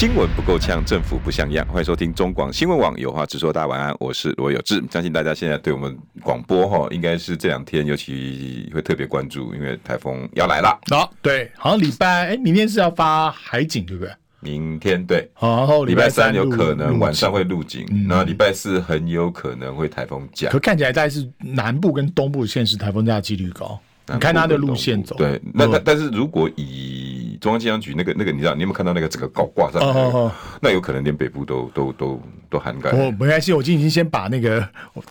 新闻不够呛，政府不像样。欢迎收听中广新闻网有话直说。大家晚安，我是罗有志。相信大家现在对我们广播哈，应该是这两天尤其会特别关注，因为台风要来了。好、哦，对，好像礼拜哎，明天是要发海景，对不对？明天对，然后礼拜三有可能晚上会入警，然后礼拜四很有可能会台风假。可看起来大概是南部跟东部县市台风假的几率高。你看它的路线走，对，那但但是如果以中央气象局那个那个，你知道你有没有看到那个整个高挂上去？那有可能连北部都都都都涵盖。我没关系，我今天已经先把那个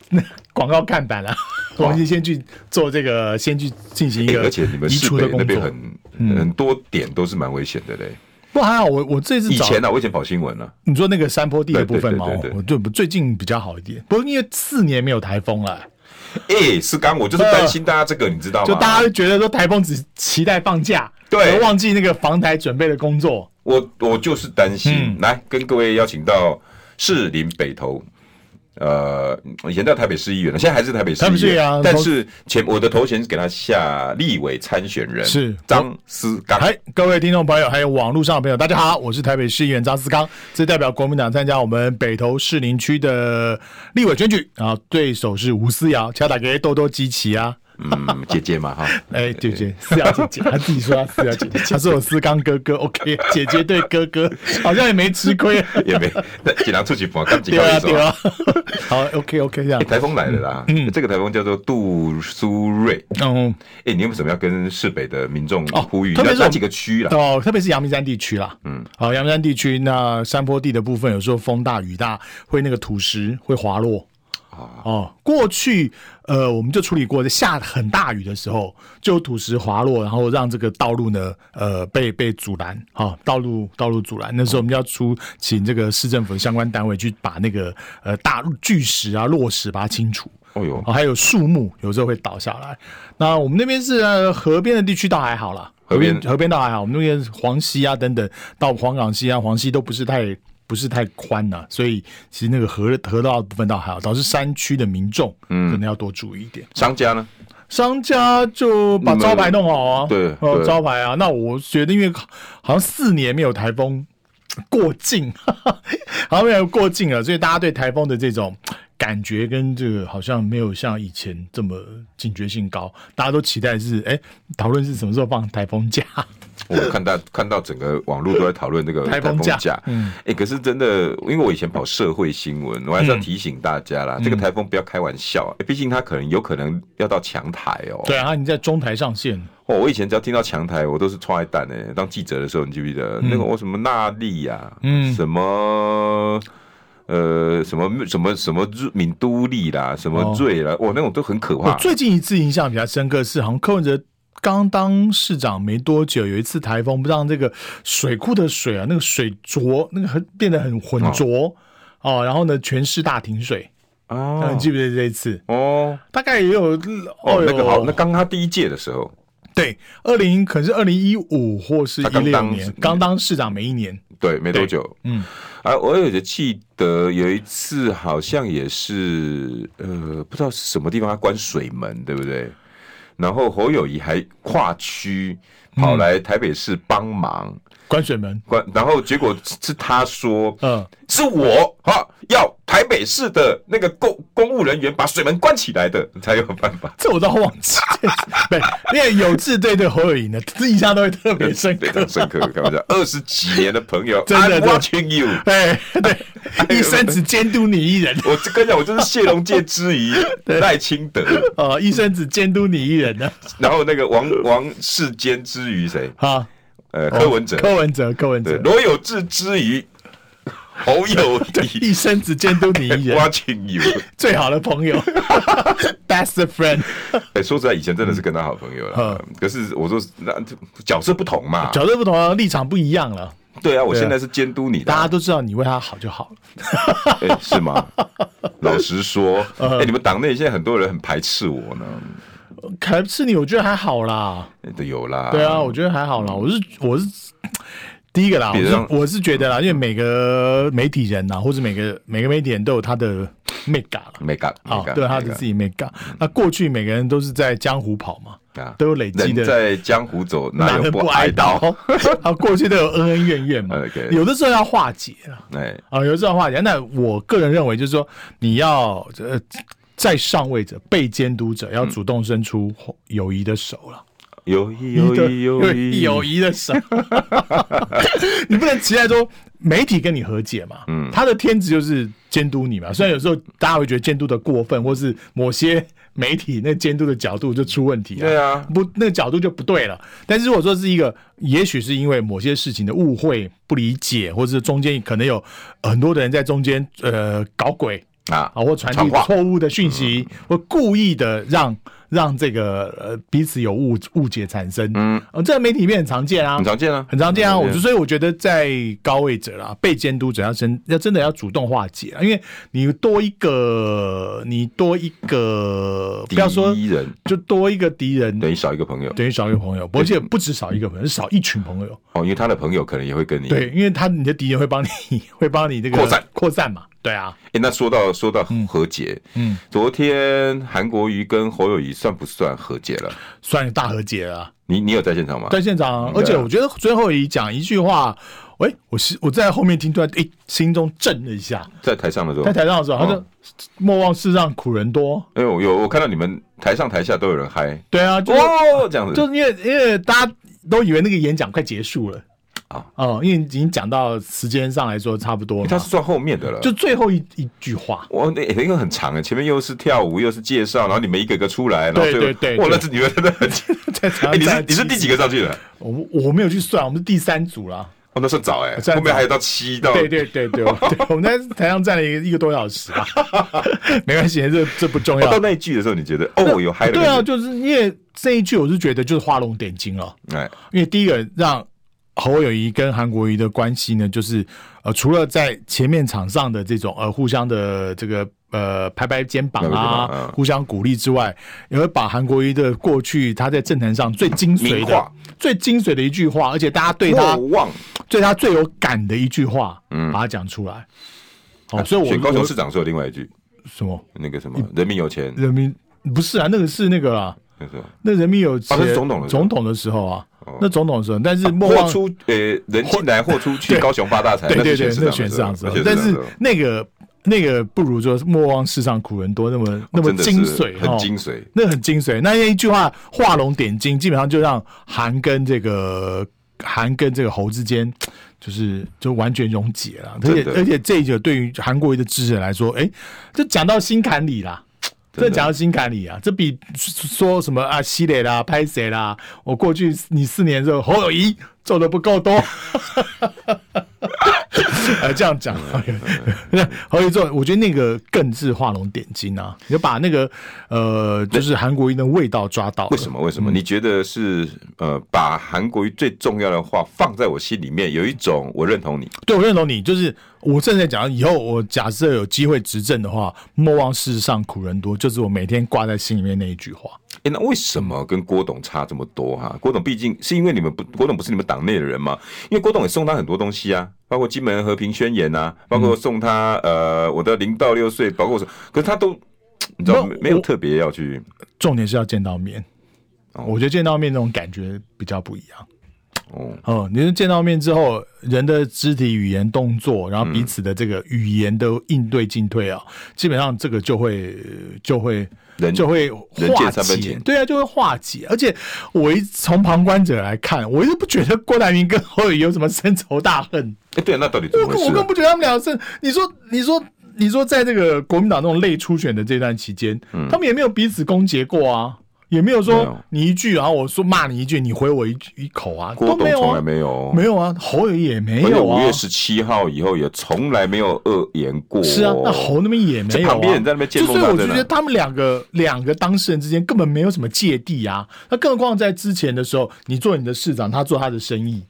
那广告看板了，我已经先去做这个，先去进行一个。而且你们市北那边很很多点都是蛮危险的嘞。不还好，我我这次以前呢，我以前跑新闻了。你说那个山坡地的部分吗？我就最近比较好一点，不过因为四年没有台风了。哎、欸，是刚我就是担心大家这个，你知道吗？就大家会觉得说台风只期待放假，对，忘记那个防台准备的工作。我我就是担心，嗯、来跟各位邀请到士林北投。呃，以前在台北市议员了，现在还是台北市议员啊。但是前我的头衔是给他下立委参选人，是张思刚。嗨，各位听众朋友，还有网络上的朋友，大家好，我是台北市议员张思刚，这代表国民党参加我们北投士林区的立委选举啊，对手是吴思瑶，敲打给多多集齐啊。嗯，姐姐嘛哈，哎，姐姐，思瑶姐姐，她自己说她思瑶姐姐，她是我思刚哥哥，OK，姐姐对哥哥 好像也没吃亏，也没，那尽量出去跑，刚几个月对啊，好，OK OK，这样，台风来了啦，嗯，这个台风叫做杜苏芮，嗯，哎，你有什么要跟市北的民众呼吁？特别是哪几个区啦？哦，特别是阳明山地区啦，嗯，好，阳明山地区那山坡地的部分，有时候风大雨大，会那个土石会滑落。哦，过去呃，我们就处理过，在下很大雨的时候，就有土石滑落，然后让这个道路呢，呃，被被阻拦，哈、哦，道路道路阻拦。那时候我们要出请这个市政府的相关单位去把那个呃大巨石啊、落石把它清除。哦哟、哦，还有树木有时候会倒下来。那我们那边是、呃、河边的地区倒还好啦，河边河边倒还好。我们那边黄溪啊等等，到黄港溪啊、黄溪都不是太。不是太宽呐、啊，所以其实那个河河道的部分倒还好，导致山区的民众嗯可能要多注意一点。商家呢？商家就把招牌弄好啊，对，哦招牌啊。那我觉得，因为好像四年没有台风过境，好像没有过境了，所以大家对台风的这种感觉跟这个好像没有像以前这么警觉性高。大家都期待是哎，讨论是什么时候放台风假。我看到看到整个网络都在讨论这个台风假，嗯，哎，可是真的，因为我以前跑社会新闻，我还是要提醒大家啦，这个台风不要开玩笑，毕竟它可能有可能要到强台哦。对啊，你在中台上线哦。我以前只要听到强台，我都是踹蛋诶。当记者的时候，你记不记得那个我什么纳莉呀，嗯，什么呃什么什么什么敏都利啦，什么瑞啦，我那种都很可怕。我最近一次印象比较深刻是，好像柯文哲。刚当市长没多久，有一次台风，不让这个水库的水啊，那个水浊，那个很变得很浑浊。哦，哦，然后呢，全市大停水。哦，你记不记得这一次？哦，大概也有哦，哦，那个好，那刚他第一届的时候，对，二零可是二零一五或是一六年，刚当市长没一年，对，没多久，嗯，啊，我有就记得有一次好像也是呃，不知道是什么地方他关水门，对不对？然后侯友谊还跨区跑来台北市帮忙。关水门，关，然后结果是他说，嗯，是我哈要台北市的那个公公务人员把水门关起来的，才有办法。这我倒忘记，对，因为有志对对侯友宜呢，印象都会特别深刻，深刻。开玩笑，二十几年的朋友，I'm watching you，对对，一生只监督你一人。我跟你讲，我就是谢龙介之一 赖清德哦，一生只监督你一人呢。然后那个王王世坚之于谁？哈。呃，柯文哲，柯文哲，柯文哲，罗有志之于侯友谊，一生只监督你一人，Watching you，最好的朋友，Best friend。哎，说实在，以前真的是跟他好朋友了。可是我说，那角色不同嘛，角色不同啊，立场不一样了。对啊，我现在是监督你的，大家都知道你为他好就好了。哎，是吗？老实说，哎，你们党内现在很多人很排斥我呢。排斥你，我觉得还好啦。都有啦。对啊，我觉得还好啦。我是我是第一个啦，我是我是觉得啦，因为每个媒体人呐，或者每个每个媒体人都有他的 mega 了，mega 啊，对，他的自己 mega。那过去每个人都是在江湖跑嘛。都有累积的，在江湖走，哪有不挨刀？啊，过去都有恩恩怨怨嘛。有的时候要化解啊，啊，有的时候要化解。那我个人认为，就是说，你要呃，在上位者、被监督者，要主动伸出友谊的手了。友谊，友谊，友谊，友谊的手。你不能期待说媒体跟你和解嘛？嗯，他的天职就是监督你嘛。虽然有时候大家会觉得监督的过分，或是某些。媒体那监督的角度就出问题了，对啊，不，那个角度就不对了。但是如果说是一个，也许是因为某些事情的误会、不理解，或者是中间可能有很多的人在中间呃搞鬼啊，或传递错误的讯息，或故意的让。让这个呃彼此有误误解产生，嗯，这个媒体里面很常见啊，很常见啊，很常见啊。我就所以我觉得在高位者啦，被监督者要真要真的要主动化解啊，因为你多一个，你多一个，不要说敌人，就多一个敌人。等于少一个朋友，等于少一个朋友，而且不止少一个朋友，是少一群朋友。哦，因为他的朋友可能也会跟你，对，因为他你的敌人会帮你 会帮你这个扩散。扩散嘛。对啊，哎，那说到说到和解，嗯，昨天韩国瑜跟侯友宜算不算和解了？算大和解了。你你有在现场吗？在现场，而且我觉得最后一讲一句话，喂，我是我在后面听出来，哎，心中震了一下。在台上的时候，在台上的时候，他说：“莫忘世上苦人多。”哎我，有我看到你们台上台下都有人嗨。对啊，哦，这样子，就因为因为大家都以为那个演讲快结束了。啊哦，因为已经讲到时间上来说差不多了，他是算后面的了，就最后一一句话。哇，那那个很长啊，前面又是跳舞，又是介绍，然后你们一个个出来，然后对对对，哇，那是你们真的 很在你是你是第几个上去的？我我没有去算，我们是第三组了。哦，那算早哎，后面还有到七到。对对对 对，我们在台上站了一个一个多小时啊，没关系，这这不重要。到那一句的时候，你觉得哦，有嗨？对啊，就是因为这一句，我是觉得就是画龙点睛了。哎，因为第一个让。侯友谊跟韩国瑜的关系呢，就是呃，除了在前面场上的这种呃互相的这个呃拍拍肩膀啊，嗯、互相鼓励之外，也会把韩国瑜的过去他在政坛上最精髓的、话最精髓的一句话，而且大家对他忘对他最有感的一句话，嗯，把它讲出来。哦，所以我选高雄市长说另外一句什么？那个什么？人民有钱，人民不是啊，那个是那个啊，那人民有钱，是总统的总统的时候啊。那总统是，但是莫忘出呃人进来或出去高雄发大财，对对对，那选市长时候，但是那个那个不如说莫忘世上苦人多那么那么精髓，很精髓，那很精髓。那一句话画龙点睛，基本上就让韩跟这个韩跟这个侯之间，就是就完全溶解了。而且而且这一个对于韩国瑜的支持人来说，哎，就讲到心坎里啦。这讲到心坎里啊，这比说什么啊，西磊啦、拍谁啦，我过去你四年之后侯友谊做的不够多。呃，这样讲，侯友谊做，我觉得那个更是画龙点睛啊！你就把那个呃，就是韩国瑜的味道抓到。为什么？为什么？你觉得是呃，把韩国瑜最重要的话放在我心里面，有一种我认同你。对，我认同你，就是我正在讲，以后我假设有机会执政的话，莫忘世上苦人多，就是我每天挂在心里面那一句话。哎、欸，那为什么跟郭董差这么多哈、啊？郭董毕竟是因为你们不，郭董不是你们党内的人嘛？因为郭董也送他很多东西啊，包括金门和平宣言呐，包括送他呃我的零到六岁，包括什么，可是他都你知道没，没有特别要去，重点是要见到面。哦、我觉得见到面那种感觉比较不一样。哦哦，你是见到面之后，人的肢体语言动作，然后彼此的这个语言的应对进退啊，嗯、基本上这个就会就会。人就会化解，对啊，就会化解。而且我一从旁观者来看，我一直不觉得郭台铭跟侯友有什么深仇大恨。哎，对啊，那到底怎么回事？我更不觉得他们俩是。你说，你说，你说，在这个国民党那种类初选的这段期间，嗯、他们也没有彼此攻讦过啊。也没有说你一句，然后我说骂你一句，你回我一一口啊，郭董从来没有，没有啊，侯友也没有啊。五月十七号以后也从来没有恶言过。是啊，那侯那边也没有啊。旁边人在那边见风，所以我就觉得他们两个两个当事人之间根本没有什么芥蒂啊。那更何况在之前的时候，你做你的市长，他做他的生意，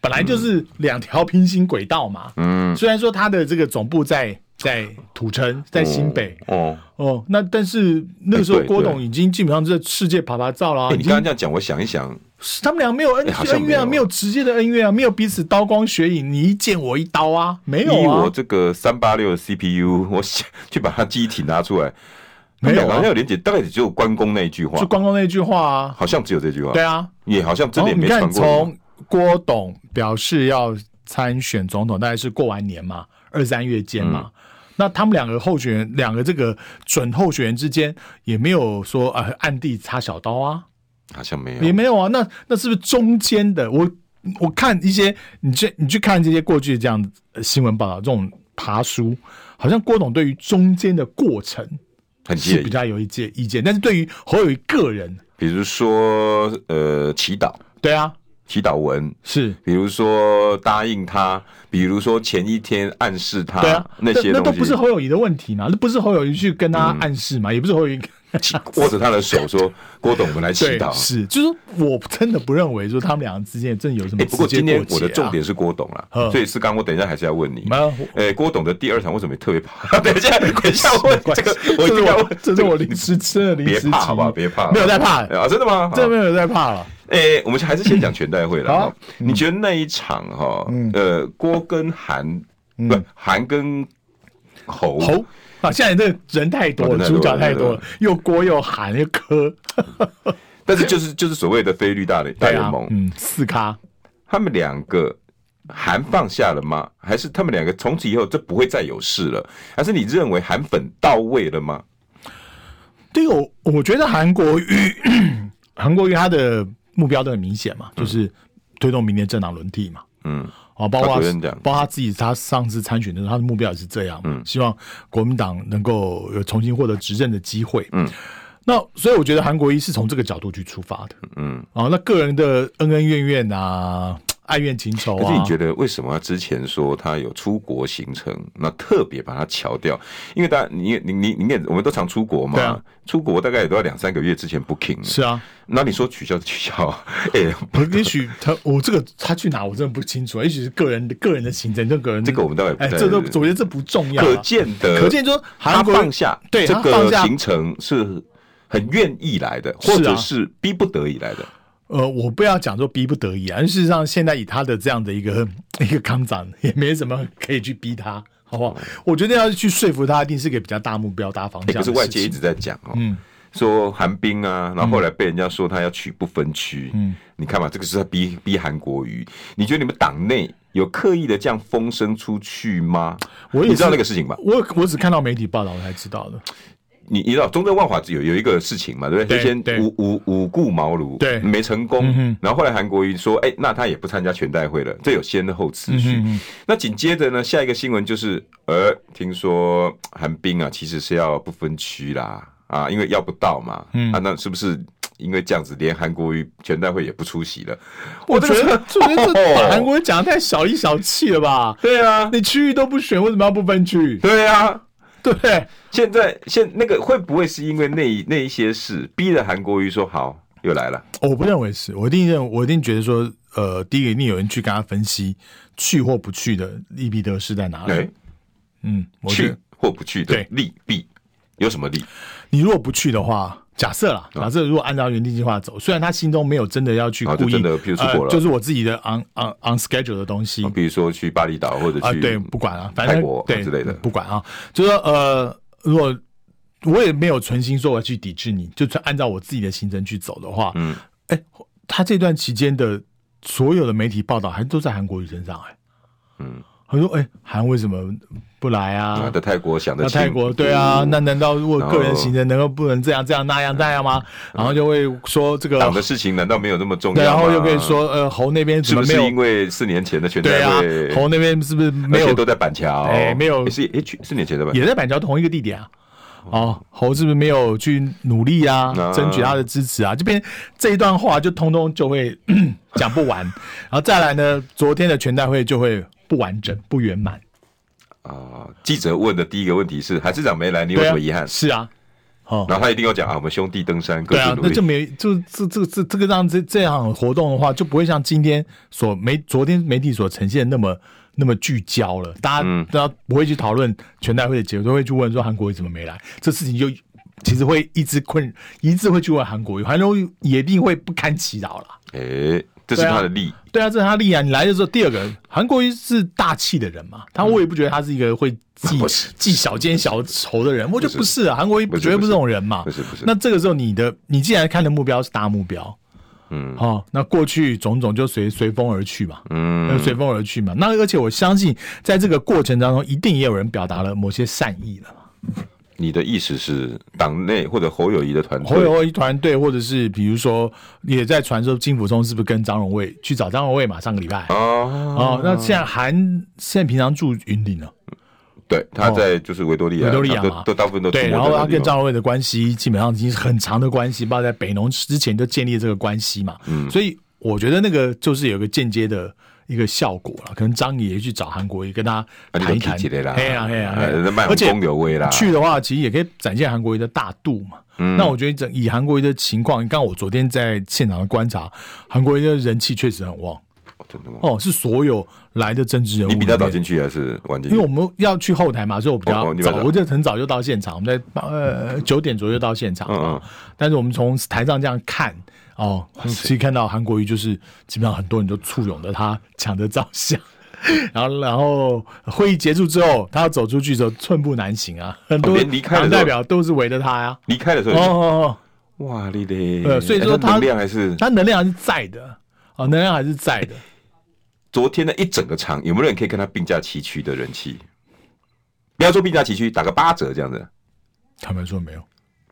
本来就是两条平行轨道嘛。嗯，虽然说他的这个总部在在土城，在新北。哦哦，那但是那个时候郭董已经基本上在世界爬爬照了。你刚刚这样讲，我想一想，他们俩没有恩恩怨啊，没有直接的恩怨啊，没有彼此刀光血影，你一剑我一刀啊，没有啊。以我这个三八六的 CPU，我想去把它记忆体拿出来。没有啊，好像有连结，大概只有关公那一句话，就关公那一句话啊，好像只有这句话。对啊，也好像真的也没传过。你看，从郭董表示要参选总统，大概是过完年嘛，二三月间嘛。嗯、那他们两个候选人，两个这个准候选人之间，也没有说呃暗地插小刀啊，好像没有，也没有啊。那那是不是中间的？我我看一些，你去你去看这些过去的这样新闻报道，这种爬书，好像郭董对于中间的过程。很是比较有一些意见，但是对于侯友宜个人，比如说呃祈祷，对啊，祈祷文是，比如说答应他，比如说前一天暗示他，对啊，那些那都不是侯友谊的问题嘛，那不是侯友谊去跟他暗示嘛，嗯、也不是侯友谊。握着他的手说：“ 郭董，我们来祈祷。”是，就是我真的不认为说他们两个之间真的有什么、啊欸。不过今天我的重点是郭董了，呵所以是刚我等一下还是要问你。哎、欸，郭董的第二场为什么特别怕？等一下，等一下问这个，我一定要问。这是我临时吃的临时，别怕好不好？别怕，没有在怕啊！真的吗？真的没有在怕了。哎、欸，我们还是先讲全代会了。好，你觉得那一场哈？呃，郭跟韩不韩跟侯侯。啊！现在这人太多了，主角太多了，又郭又韩又柯，但是就是就是所谓的非绿大联大联盟，嗯，四咖，他们两个韩放下了吗？还是他们两个从此以后就不会再有事了？还是你认为韩粉到位了吗？对，我我觉得韩国瑜，韩国瑜他的目标都很明显嘛，就是推动明年政党轮替嘛，嗯。啊，包括包括他自己，他上次参选的时候，他的目标也是这样，嗯，希望国民党能够有重新获得执政的机会，嗯，那所以我觉得韩国一是从这个角度去出发的，嗯，啊，那个人的恩恩怨怨啊。爱怨情仇啊！可是你觉得为什么他之前说他有出国行程，那特别把他乔掉？因为大家你你你你也我们都常出国嘛，啊、出国大概也都要两三个月之前 booking。是啊，那你说取消就取消？哎、欸，也许他我这个他去哪我真的不清楚，也许是个人的个人的行程，这个人这个我们倒也哎，这都我觉得这不重要、啊。可见的，可见说他放下对这个行程是很愿意来的，或者是逼不得已来的。呃，我不要讲说逼不得已啊，事实上现在以他的这样的一个 一个康长，也没什么可以去逼他，好不好？我觉得要去说服他，一定是个比较大目标、大方向。可是外界一直在讲哦，嗯，说韩冰啊，然后后来被人家说他要取不分区，嗯，你看嘛，这个是在逼逼韩国瑜。你觉得你们党内有刻意的这样风声出去吗？我也知道那个事情吧？我我只看到媒体报道我才知道的。你你知道中正万华有有一个事情嘛，对不对？先五五五顾茅庐，对，没成功。然后后来韩国瑜说，哎，那他也不参加全代会了，这有先后次序。那紧接着呢，下一个新闻就是，呃，听说韩冰啊，其实是要不分区啦，啊，因为要不到嘛。嗯啊，那是不是因为这样子，连韩国瑜全代会也不出席了？我觉得，这把韩国瑜讲的太小一小气了吧？对啊，你区域都不选，为什么要不分区？对啊。对，现在现那个会不会是因为那一那一些事逼着韩国瑜说好又来了？我不认为是，我一定认，我一定觉得说，呃，第一个一定有人去跟他分析去或不去的利弊得失在哪里。欸、嗯，去或不去的利弊有什么利？你如果不去的话。假设啦，假设如果按照原定计划走，虽然他心中没有真的要去故意，真的，譬如出国了，就是我自己的 on on on schedule 的东西，比如说去巴厘岛或者去对，不管啊，反正对之类的，不管啊，就是说呃，如果我也没有存心说我要去抵制你，就按照我自己的行程去走的话，嗯，哎，他这段期间的所有的媒体报道还都在韩国瑜身上，哎，嗯。他说：“哎，韩为什么不来啊？在泰国想的，泰国对啊，那难道如果个人行程能够不能这样这样那样那样吗？然后就会说这个党的事情难道没有那么重要？然后又可以说，呃，侯那边是不是因为四年前的全代会？侯那边是不是没有都在板桥？哎，没有是 H，四年前的吧？也在板桥同一个地点啊。哦，侯是不是没有去努力啊，争取他的支持啊？这边这一段话就通通就会 讲不完。然后再来呢，昨天的全代会就会。”不完整、不圆满啊！记者问的第一个问题是：海市长没来，你有什么遗憾？是啊，哦，然后他一定要讲啊，我们兄弟登山，对啊，那就没就这这这这个让这这样活动的话，就不会像今天所媒昨天媒体所呈现的那么那么聚焦了。大家大家不会去讨论全代会的结果，都会去问说韩国瑜怎么没来，这事情就其实会一直困，一直会去问韩国瑜，韩国瑜也一定会不堪其扰了。哎、欸。这是他的利，对啊，这是他利啊！你来的时候，第二个，韩国瑜是大气的人嘛，他我也不觉得他是一个会记 记小奸小仇的人，我觉得不是啊，韩国瑜绝对不是这种人嘛，不是不是。那这个时候，你的你既然看的目标是大目标，嗯，好，那过去种种就随随风而去嘛，嗯，随风而去嘛。那而且我相信，在这个过程当中，一定也有人表达了某些善意了嘛。你的意思是，党内或者侯友谊的团队，侯友谊团队，或者是比如说，也在传说金溥聪是不是跟张荣卫去找张荣卫嘛？上个礼拜哦哦，那现在韩现在平常住云顶了，对，他在就是维多利亚，维多利亚嘛，都大部分都对。然后他跟张荣卫的关系基本上已经是很长的关系，包括在北农之前就建立这个关系嘛。嗯，所以我觉得那个就是有个间接的。一个效果了，可能张爷去找韩国瑜跟他谈一谈，哎呀哎呀，而且去的话，其实也可以展现韩国瑜的大度嘛。嗯、那我觉得整以韩国瑜的情况，刚刚我昨天在现场的观察，韩国瑜的人气确实很旺。哦，真的吗？哦，是所有来的政治人物，你比他早进去还是晚进去？因为我们要去后台嘛，所以我比较早，哦、我就很早就到现场，我们在呃九点左右到现场。嗯嗯。但是我们从台上这样看。哦，可以看到韩国瑜就是基本上很多人都簇拥着他抢着照相，然后然后会议结束之后，他要走出去的时候寸步难行啊，很多党代表都是围着他呀。离开的时候，哦哦哦，哇，你的，呃，所以说他能量还是他能量还是在的，哦，能量还是在的。昨天的一整个场，有没有人可以跟他并驾齐驱的人气？不要说并驾齐驱，打个八折这样子。坦白说没有。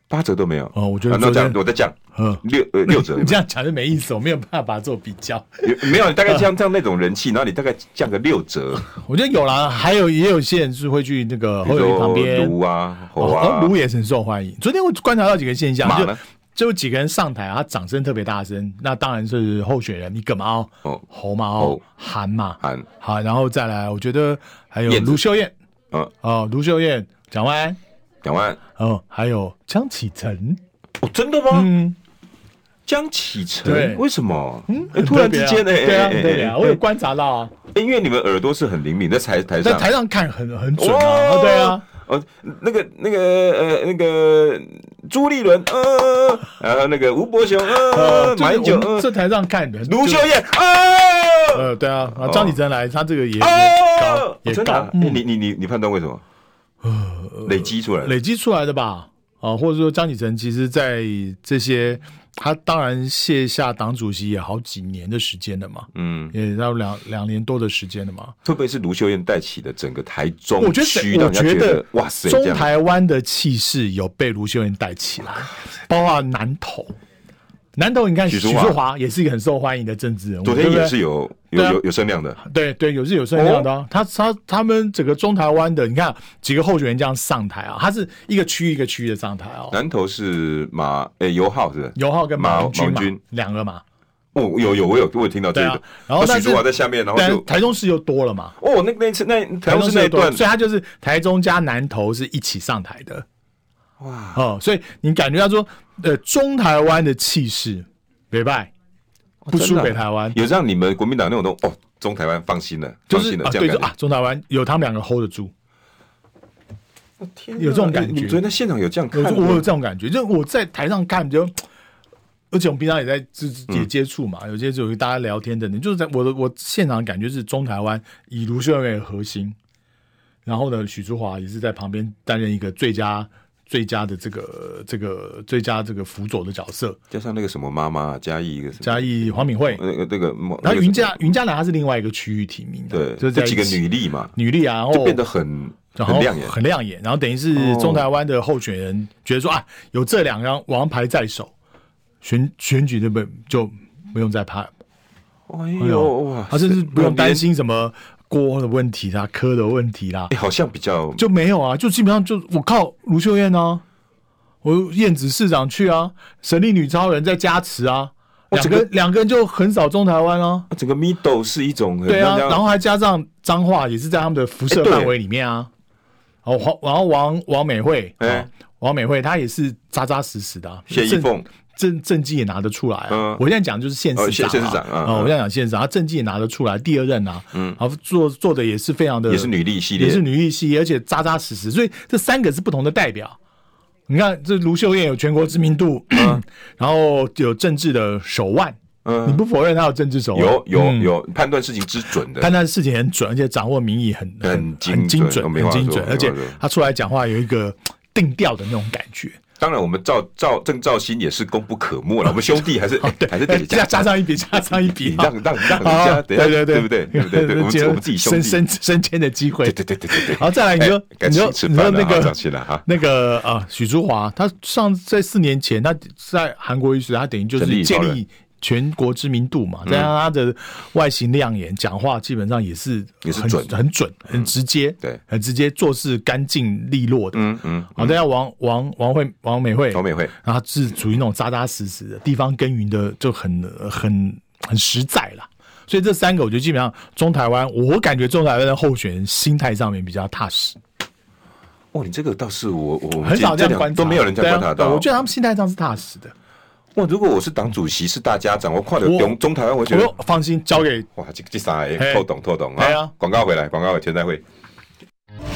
八折都没有哦，我觉得那这样我再降，嗯，六呃六折，你这样讲就没意思，我没有办法做比较。没有，你大概像这样那种人气，然后你大概降个六折，我觉得有啦，还有也有些人是会去那个旁边，卢啊，哦，卢也是很受欢迎。昨天我观察到几个现象，就就有几个人上台啊，他掌声特别大声，那当然是候选人，你葛嘛哦，侯嘛哦，韩嘛。韩，好，然后再来，我觉得还有卢秀燕，嗯，哦，卢秀燕讲完。两万哦，还有江启臣。哦，真的吗？嗯，江启臣，为什么？嗯，突然之间呢？对啊，对啊，我有观察到啊。因为你们耳朵是很灵敏，在台台上，在台上看很很准啊。对啊，哦，那个那个呃那个朱立伦，呃，然后那个吴伯雄，呃，马英九，这台上看的卢秀燕，啊，呃，对啊，啊，张启臣来，他这个也也高，也高。你你你你判断为什么？呃，累积出来，累积出来的吧，啊，或者说张启成，其实，在这些，他当然卸下党主席也好几年的时间了嘛，嗯，也要两两年多的时间了嘛。特别是卢秀燕带起的整个台中我觉得，我觉得，哇塞，中台湾的气势有被卢秀燕带起来，包括南投。南投，你看许淑华。也是一个很受欢迎的政治人物，昨天也是有有有有声量的，对对，有是有声量的。哦、他他他们整个中台湾的，你看几个候选人这样上台啊，他是一个区一个区的上台哦。南投是马诶游浩是游浩跟马马军两个嘛？哦，有有我有我有听到这个，啊、然后许淑华在下面，然后就台中市又多了嘛？哦，那那次那台中市那段，所以他就是台中加南投是一起上台的。哇。哦，所以你感觉到说，呃，中台湾的气势，北拜不输北台湾，有让你们国民党那种都哦，中台湾放心了，就是啊，对，啊，中台湾有他们两个 hold 得住。天有这种感觉，你觉得现场有这样看？我有这种感觉，就我在台上看，就而且我们平常也在接接接触嘛，有些就有大家聊天等等就是在我的我现场的感觉是中台湾以卢秀燕为核心，然后呢，许淑华也是在旁边担任一个最佳。最佳的这个这个最佳这个辅佐的角色，加上那个什么妈妈嘉义一个嘉义黄敏惠，那个那个，然后云嘉云嘉南她是另外一个区域提名的，对，就这几个女力嘛，女力啊，然后就变得很很亮眼，很亮眼，然后等于是中台湾的候选人觉得说啊，有这两张王牌在手，选选举就不就不用再怕，哎呦哇，他甚至不用担心什么。锅的问题啦，科的问题啦，好像比较就没有啊，就基本上就我靠卢秀燕啊，我燕子市长去啊，神力女超人在加持啊，两个两个人就横扫中台湾啊，整个 middle 是一种对啊，然后还加上脏话也是在他们的辐射范围里面啊，哦黄然后王王美惠，哎。王美惠，她也是扎扎实实的、啊。谢依凤政政绩也拿得出来、啊。嗯，我现在讲就是县市长、啊，县市长啊。哦，我现在讲县市长，他政绩也拿得出来，第二任啊，嗯，然后做做的也是非常的，也是女力系列，也是女力系列，而且扎扎实实。所以这三个是不同的代表。你看，这卢秀燕有全国知名度，嗯、然后有政治的手腕。嗯，你不否认他有政治手腕？有有、嗯、有判断事情之准的，判断事情很准，而且掌握民意很很很精准，很精准，而且他出来讲话有一个定调的那种感觉。当然，我们赵赵郑兆兴也是功不可没了。我们兄弟还是对，还是得加加上一笔，加上一笔，让让让一下，对对对，对不对？对不对？我们我们自己升升升迁的机会，对对对对对。好，再来，你说你说你说那个那个啊，许淑华，他上在四年前，他在韩国瑜时，他等于就是建立。全国知名度嘛，再加上他的外形亮眼，讲、嗯、话基本上也是也是准，很准，很直接，嗯、对，很直接，做事干净利落的。嗯嗯。好，再加王王王慧王美惠，王美惠，然后是属于那种扎扎实实的地方耕耘的，就很很很实在啦。所以这三个，我觉得基本上中台湾，我感觉中台湾的候选人心态上面比较踏实。哦，你这个倒是我我很少这样观察，都没有人这样观察到。我觉得他们心态上是踏实的。哇！如果我是党主席，是大家长，我跨了中中台湾，我觉得放心交给哇，这这三个透懂透懂啊！广告回来，广告回来，田再会。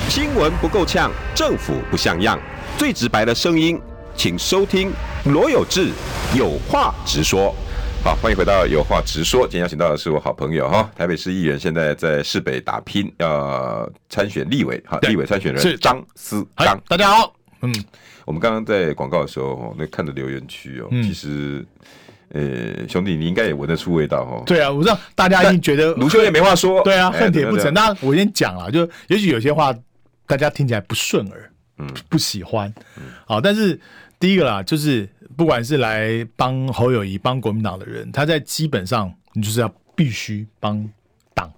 新闻不够呛，政府不像样，最直白的声音，请收听罗有志有话直说。好，欢迎回到有话直说。今天邀请到的是我好朋友哈，台北市议员，现在在市北打拼，要参选立委哈，立委参选人是张思刚。大家好，嗯。我们刚刚在广告的时候，那看着留言区哦，其实，呃，兄弟，你应该也闻得出味道哦。对啊，我知道大家一定觉得 卢秀燕没话说。对啊，恨铁不成。那我先讲啊，就也许有些话大家听起来不顺耳，嗯，不喜欢。好，但是第一个啦，就是不管是来帮侯友谊、帮国民党的人，他在基本上你就是要必须帮党，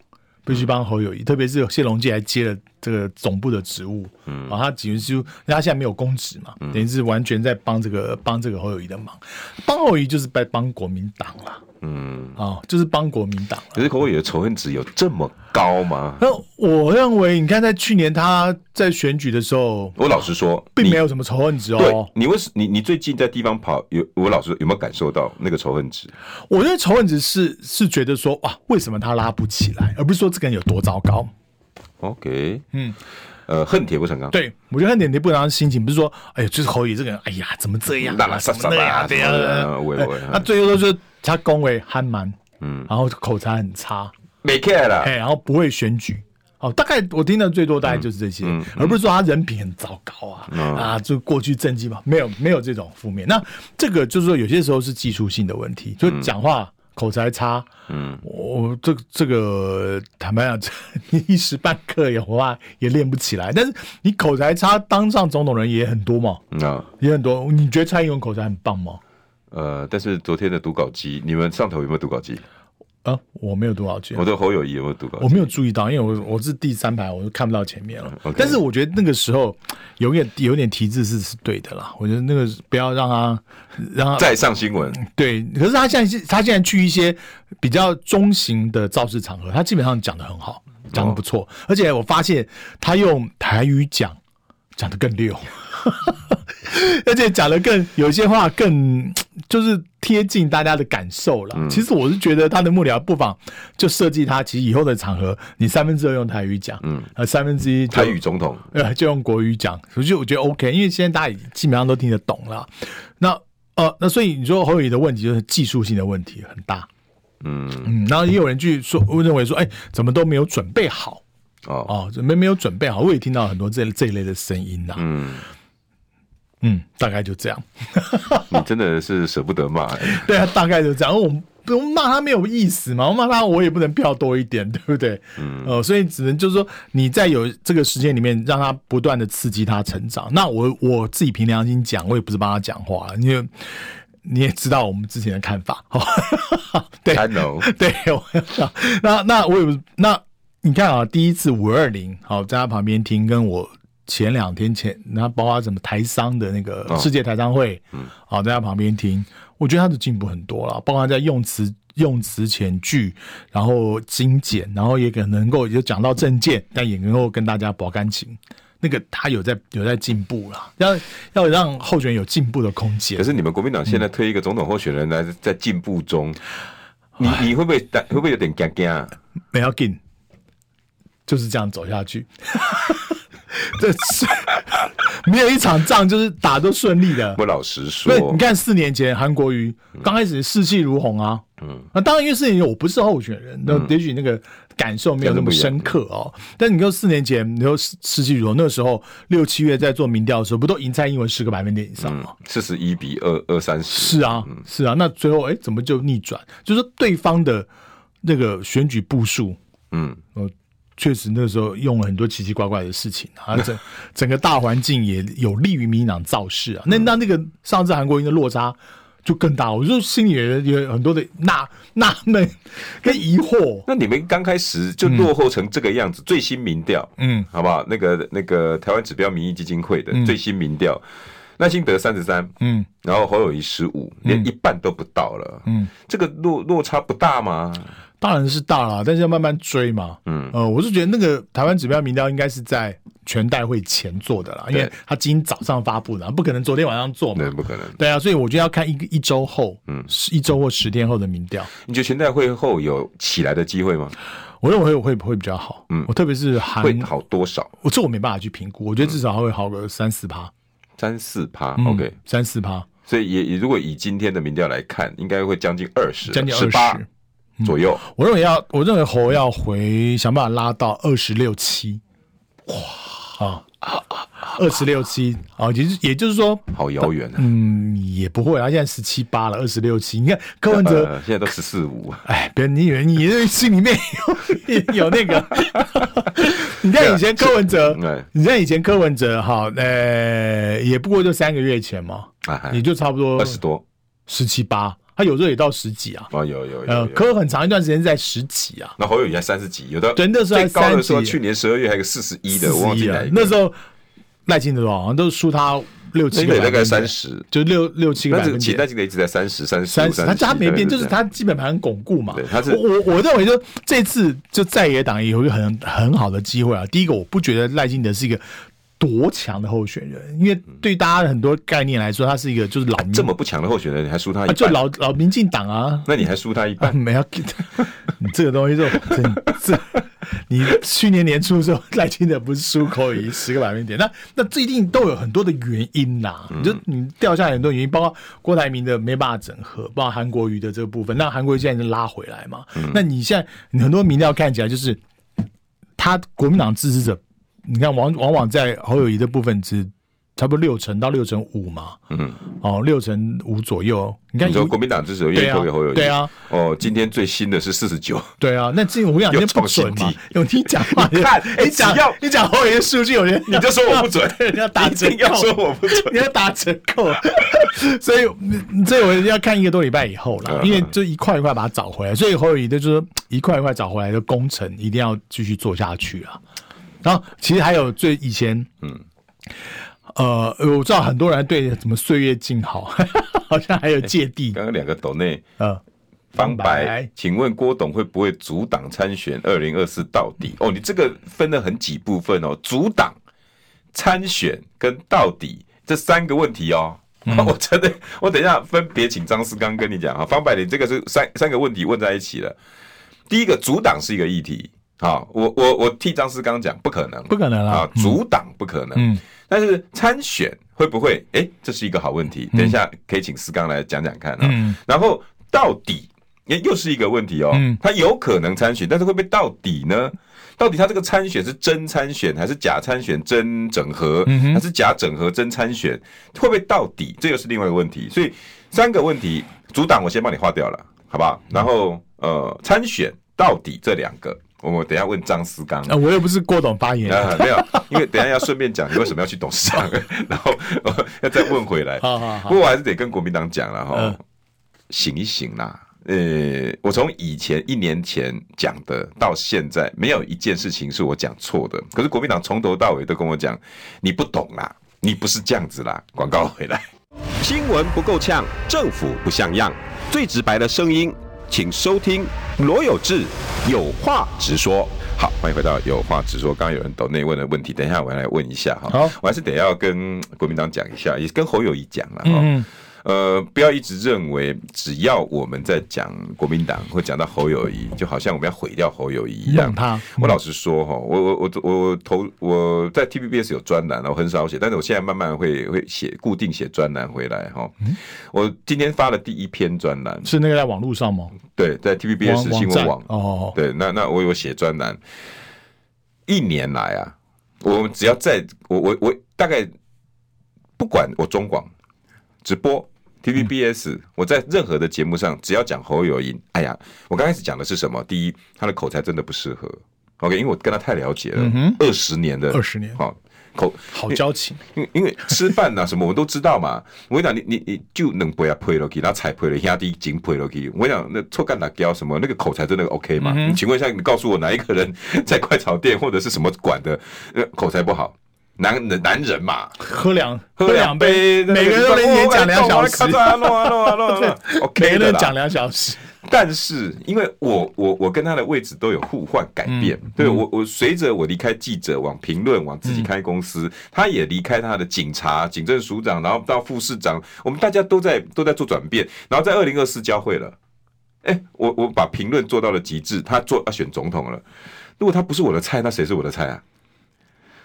必须帮侯友谊，特别是谢龙介还接了。这个总部的职务，嗯，啊，他等于就，他现在没有公职嘛，等于是完全在帮这个帮这个侯友谊的忙，帮侯友宜就是在帮国民党啦。嗯，啊，就是帮国民党。可是侯友谊的仇恨值有这么高吗？那我认为，你看在去年他在选举的时候，我老实说，并没有什么仇恨值哦。你为什你你最近在地方跑，有我老实说有没有感受到那个仇恨值？我觉得仇恨值是是觉得说哇，为什么他拉不起来，而不是说这个人有多糟糕。OK，嗯，呃，恨铁不成钢。对，我觉得恨铁不成钢心情不是说，哎呀，就是侯友这个人，哎呀，怎么这样，什么的呀，这样，喂喂，他最后都是他恭维憨蛮，嗯，然后口才很差，没 care 了，哎，然后不会选举，哦，大概我听的最多大概就是这些，嗯嗯，而不是说他人品很糟糕啊，嗯，啊，就过去政绩嘛，没有没有这种负面。那这个就是说有些时候是技术性的问题，就讲话。口才差，嗯，我这这个坦白讲，你一时半刻也话也练不起来。但是你口才差，当上总统人也很多嘛，嗯，也很多。你觉得蔡英文口才很棒吗？呃，但是昨天的读稿机，你们上头有没有读稿机？啊，我没有读稿机。我对侯友谊有没有读？我没有注意到，因为我我是第三排，我都看不到前面了。Okay. 但是我觉得那个时候有点有点提字是是对的啦。我觉得那个不要让他让他再上新闻。对，可是他现在他现在去一些比较中型的造势场合，他基本上讲的很好，讲的不错。哦、而且我发现他用台语讲讲的更溜。而且讲的更有些话更就是贴近大家的感受了。其实我是觉得他的幕僚不妨就设计他，其实以后的场合你三分之二用台语讲，嗯，呃三分之一台语总统，呃就用国语讲，所以我觉得 OK，因为现在大家基本上都听得懂了。那呃那所以你说侯友宜的问题就是技术性的问题很大，嗯。嗯，然后也有人去说，我认为说，哎，怎么都没有准备好。哦。哦，准备没有准备好，我也听到很多这这一类的声音呐，嗯。嗯，大概就这样。你真的是舍不得骂、欸。对啊，大概就这样。我不用骂他没有意思嘛，我骂他我也不能票多一点，对不对？嗯。呃，所以只能就是说，你在有这个时间里面，让他不断的刺激他成长。那我我自己凭良心讲，我也不是帮他讲话，因为你也知道我们之前的看法。对，对，那那我也不是。那你看啊，第一次五二零，好，在他旁边听，跟我。前两天前，然后包括什么台商的那个世界台商会，嗯，好，在他旁边听，我觉得他的进步很多了，包括在用词用词前句，然后精简，然后也可能够也讲到政见，但也能够跟大家保感情，那个他有在有在进步了，要要让候选人有进步的空间。可是你们国民党现在推一个总统候选人来在进步中，嗯、你你会不会会不会有点惊惊？没要紧，就是这样走下去。这是没有一场仗就是打都顺利的。不老实说，你看四年前韩国瑜刚开始士气如虹啊，嗯，那当然因为四年前我不是候选人，那也许那个感受没有那么深刻哦。但你说四年前你说士气如虹，那个时候六七月在做民调的时候，不都赢蔡英文十个百分点以上吗？四十一比二二三十。是啊，是啊。那最后哎，怎么就逆转？就是说对方的那个选举部署，嗯，确实，那个时候用了很多奇奇怪怪的事情啊，整整个大环境也有利于民进党造势啊。那那那个上次韩国瑜的落差就更大，我就心里也有很多的纳纳闷跟疑惑。那你们刚开始就落后成这个样子，嗯、最新民调，嗯，好不好？那个那个台湾指标民意基金会的最新民调，赖清德三十三，嗯，然后侯友宜十五，连一半都不到了，嗯，这个落落差不大吗？当然是大了，但是要慢慢追嘛。嗯，呃，我是觉得那个台湾指标民调应该是在全代会前做的啦，因为他今天早上发布的，不可能昨天晚上做嘛。对，不可能。对啊，所以我觉得要看一个一周后，嗯，一周或十天后的民调。你觉得全代会后有起来的机会吗？我认为会会会比较好。嗯，我特别是韩会好多少？我这我没办法去评估，我觉得至少会好个三四趴，三四趴。OK，三四趴。所以也如果以今天的民调来看，应该会将近二十，将近二十。左右，我认为要，我认为侯要回想办法拉到二十六七，哇。啊。二十六七啊，其实也就是说，好遥远啊。嗯，也不会啊，现在十七八了，二十六七。你看柯文哲 现在都十四五，哎，别人你以为你心里面有有那个？你看以前柯文哲，你看以前柯文哲哈，呃，也不过就三个月前嘛，也就差不多二十多，十七八。他有时候也到十几啊，哦，有有有，呃，可很长一段时间在十几啊。那侯友宜才三十几，有的对，那时候还高的时候，去年十二月还有个四十一的，我忘记了。那时候赖清德好像都输他六七个，大概三十，就六六七个百分点。赖清德一直在三十、三十、三十，他家没变，就是他基本盘很巩固嘛。他是我我认为就这次就在野党也有一个很很好的机会啊。第一个，我不觉得赖清德是一个。多强的候选人？因为对大家很多概念来说，他是一个就是老这么不强的候选人，你还输他一半？就老老民进党啊，那你还输他一半？没有，你这个东西就这，你去年年初的时候赖清德不是输口语十个百分点？那那这一定都有很多的原因呐。你就你掉下来很多原因，包括郭台铭的没办法整合，包括韩国瑜的这个部分。那韩国瑜现在已经拉回来嘛？那你现在你很多民调看起来就是他国民党支持者。你看，往往往在侯友谊的部分是差不多六成到六成五嘛，嗯，哦，六成五左右。你看，你说国民党支持愿意投给侯友谊，对啊，哦，今天最新的是四十九，对啊，那这我跟你讲，你不准嘛？有听讲话，你看，你讲你讲侯友谊的数据，有人你就说我不准，你要打折扣，要说我不准，你要打折扣，所以所以我要看一个多礼拜以后了，因为就一块一块把它找回来，所以侯友宜就是说一块一块找回来的工程一定要继续做下去啊。然后其实还有最以前，嗯，呃，我知道很多人对什么岁月静好，好像还有芥蒂。刚刚两个斗内，嗯，方白，请问郭董会不会阻挡参选二零二四到底？哦，你这个分了很几部分哦，阻挡参选跟到底这三个问题哦，嗯、我真的，我等一下分别请张思刚跟你讲啊，方白，你这个是三三个问题问在一起了。第一个阻挡是一个议题。好，我我我替张思刚讲，不可能，不可能啊，阻挡不可能。嗯，但是参选会不会？哎，这是一个好问题。等一下可以请思刚来讲讲看啊。嗯，然后到底，哎，又是一个问题哦。嗯，他有可能参选，但是会不会到底呢？到底他这个参选是真参选还是假参选？真整合还是假整合？真参选会不会到底？这又是另外一个问题。所以三个问题，阻挡我先帮你划掉了，好不好？然后呃，参选到底这两个。我们等一下问张思刚啊，我又不是郭董发言人，啊，没有，因为等一下要顺便讲你为什么要去董事长，然后要再问回来。好好好，不过我还是得跟国民党讲了哈，嗯、醒一醒啦。呃，我从以前一年前讲的到现在，没有一件事情是我讲错的。可是国民党从头到尾都跟我讲，你不懂啦，你不是这样子啦。广告回来，新闻不够呛，政府不像样，最直白的声音。请收听罗有志有话直说。好，欢迎回到有话直说。刚刚有人抖内问的问题，等一下我要来问一下哈。好，我还是得要跟国民党讲一下，也跟侯友谊讲了哈。嗯呃，不要一直认为只要我们在讲国民党或讲到侯友谊，就好像我们要毁掉侯友谊一样。他，我老实说哈，我我我我投我在 TVBS 有专栏，我很少写，但是我现在慢慢会会写固定写专栏回来哈。我今天发了第一篇专栏，是那个在网络上吗？对，在 TVBS 新闻网哦。对，那那我有写专栏，一年来啊，我只要在我我我大概不管我中广直播。TVBS，我在任何的节目上，只要讲侯友宜，哎呀，我刚开始讲的是什么？第一，他的口才真的不适合。OK，因为我跟他太了解了，二十年的，二十年，好口好交情。因为因为吃饭呐什么，我们都知道嘛。我跟你讲，你你你就能不要配了给，他踩配了，压低紧配了给。我跟你讲，那臭干打胶什么，那个口才真的 OK 吗？你请问一下，你告诉我哪一个人 在快炒店或者是什么馆的，呃，口才不好？男人男人嘛，喝两喝两杯，每个人都能演讲两小时。OK，每个人讲两小时。但是因为我我我跟他的位置都有互换改变，对我我随着我离开记者往评论往自己开公司，他也离开他的警察警政署长，然后到副市长，我们大家都在都在做转变，然后在二零二四交会了。哎，我我把评论做到了极致，他做要选总统了。如果他不是我的菜，那谁是我的菜啊？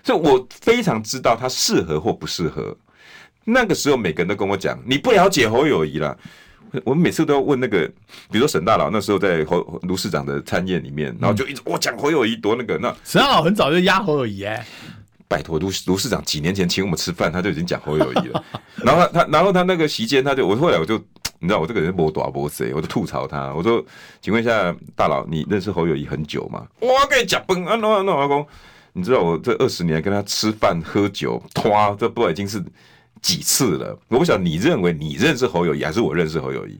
所以我非常知道他适合或不适合。那个时候，每个人都跟我讲：“你不了解侯友谊了。”我们每次都要问那个，比如说沈大佬，那时候在侯卢市长的餐宴里面，然后就一直我讲侯友宜多那个。那沈大佬很早就压侯友宜哎，拜托卢卢市长几年前请我们吃饭，他就已经讲侯友宜了。然后他他然后他那个席间，他就我后来我就你知道我这个人摸多摸谁，我就吐槽他，我说：“请问一下大佬，你认识侯友谊很久吗？”我跟你讲，崩啊那那老公。你知道我这二十年跟他吃饭喝酒，拖这不知道已经是几次了。我不晓得你认为你认识侯友谊，还是我认识侯友谊？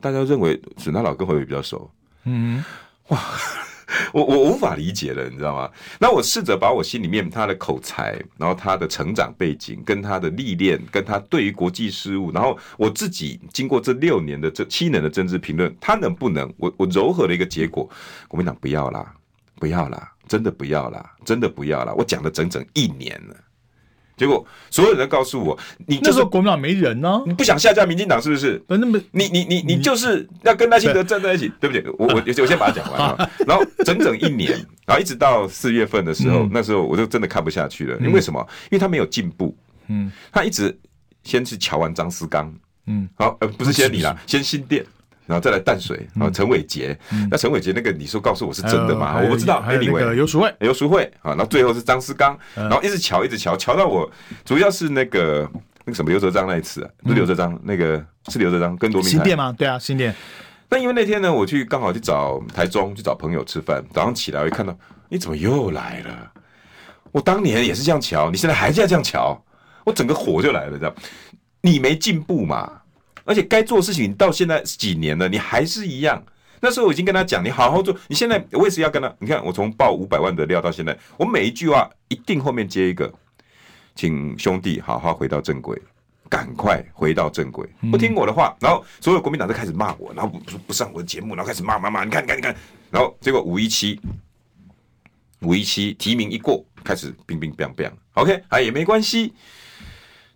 大家认为沈大佬跟侯友谊比较熟。嗯，哇，我我无法理解了，你知道吗？那我试着把我心里面他的口才，然后他的成长背景，跟他的历练，跟他对于国际事务，然后我自己经过这六年的这七年的政治评论，他能不能我我柔和的一个结果？国民党不要啦，不要啦。真的不要啦，真的不要啦。我讲了整整一年了，结果所有人告诉我，你那时候国民党没人呢，你不想下架民进党是不是？那么你你你你就是要跟赖清德站在一起，对不对？我我我先把它讲完啊。然后整整一年，然后一直到四月份的时候，那时候我就真的看不下去了。因为什么？因为他没有进步。嗯，他一直先去瞧完张思刚，嗯，好，呃，不是先你啦，先新店。然后再来淡水，然后陈伟杰，那陈伟杰那个你说告诉我是真的吗？我不知道。还有那个游淑慧，游淑慧啊，然后最后是张思刚，然后一直瞧一直瞧，瞧到我主要是那个那个什么刘哲章那一次，不是刘哲章，那个是刘哲章跟罗明新店吗？对啊，新店。那因为那天呢，我去刚好去找台中去找朋友吃饭，早上起来我一看到你怎么又来了？我当年也是这样瞧，你现在还在这样瞧，我整个火就来了，这样你没进步嘛？而且该做的事情到现在几年了，你还是一样。那时候我已经跟他讲，你好好做。你现在我也是要跟他，你看我从报五百万的料到现在，我每一句话一定后面接一个，请兄弟好好回到正轨，赶快回到正轨，不听我的话，然后所有国民党都开始骂我，然后不不上我的节目，然后开始骂骂骂，你看你看你看，然后结果五一七五一七提名一过，开始乒乒乓乓，OK，啊也没关系。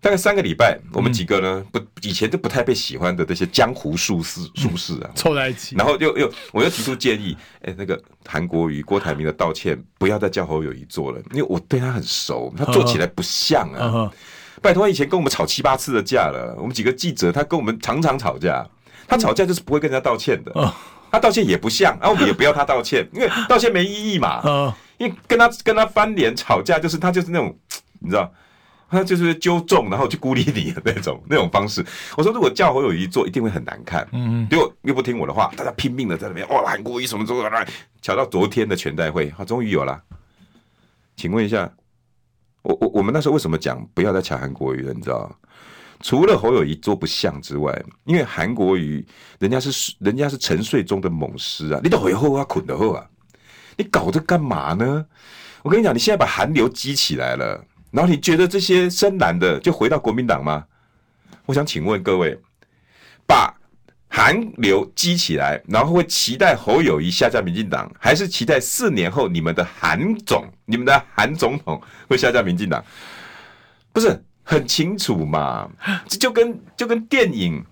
大概三个礼拜，我们几个呢，不以前都不太被喜欢的这些江湖术士术士啊，凑在一起，然后又又我又提出建议，哎，那个韩国瑜、郭台铭的道歉不要再叫侯友宜做了，因为我对他很熟，他做起来不像啊。拜托，以前跟我们吵七八次的架了，我们几个记者，他跟我们常常吵架，他吵架就是不会跟人家道歉的，他道歉也不像，然后我们也不要他道歉，因为道歉没意义嘛，因为跟他跟他翻脸吵架，就是他就是那种，你知道。他 就是纠正，然后去孤立你的那种 那种方式。我说，如果叫侯友谊做，一定会很难看。嗯嗯。结果又不听我的话，大家拼命的在那边哇，韩国瑜什么什么来，瞧到昨天的全代会，他终于有了。请问一下，我我我们那时候为什么讲不要再抢韩国瑜了？你知道？除了侯友谊做不像之外，因为韩国瑜人家是人家是沉睡中的猛狮啊，你都回后啊，捆的后啊，你搞这干嘛呢？我跟你讲，你现在把韩流激起来了。然后你觉得这些深蓝的就回到国民党吗？我想请问各位，把韩流激起来，然后会期待侯友谊下架民进党，还是期待四年后你们的韩总、你们的韩总统会下架民进党？不是很清楚嘛？这就跟就跟电影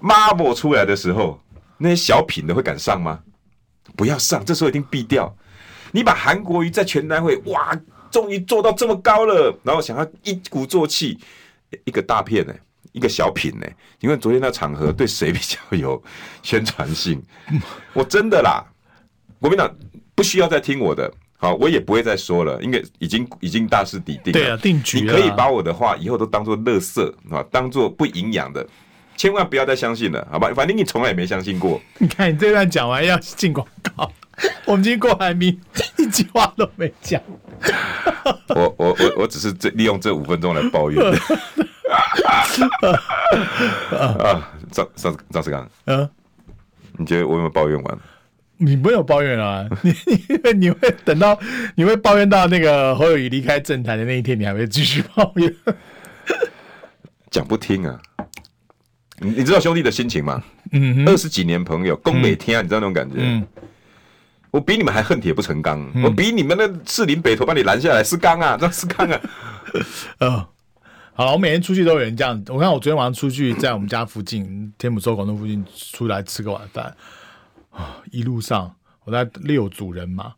Marvel 出来的时候，那些小品的会敢上吗？不要上，这时候一定毙掉。你把韩国瑜在全代会哇，终于做到这么高了，然后想要一鼓作气，一个大片呢、欸？一个小品呢？因为昨天那场合对谁比较有宣传性？我真的啦，国民党不需要再听我的，好，我也不会再说了，因为已经已经大势已定了。对啊，定局。你可以把我的话以后都当做垃圾啊，当做不营养的，千万不要再相信了，好吧？反正你从来也没相信过。你看你这段讲完要进广告，我们今天过海明一句话都没讲。我我我我只是这利用这五分钟来抱怨。啊，张张张世刚，嗯，你觉得我有没有抱怨完？你没有抱怨啊，你你你会等到你会抱怨到那个侯友宜离开政坛的那一天，你还会继续抱怨？讲不听啊！你你知道兄弟的心情吗？嗯，二十几年朋友，共每天啊，你知道那种感觉？嗯，我比你们还恨铁不成钢，我比你们那士林北头把你拦下来是钢啊，这是钢啊，嗯。好，我每天出去都有人这样。我看我昨天晚上出去，在我们家附近天母洲广东附近出来吃个晚饭啊，一路上我在六组人嘛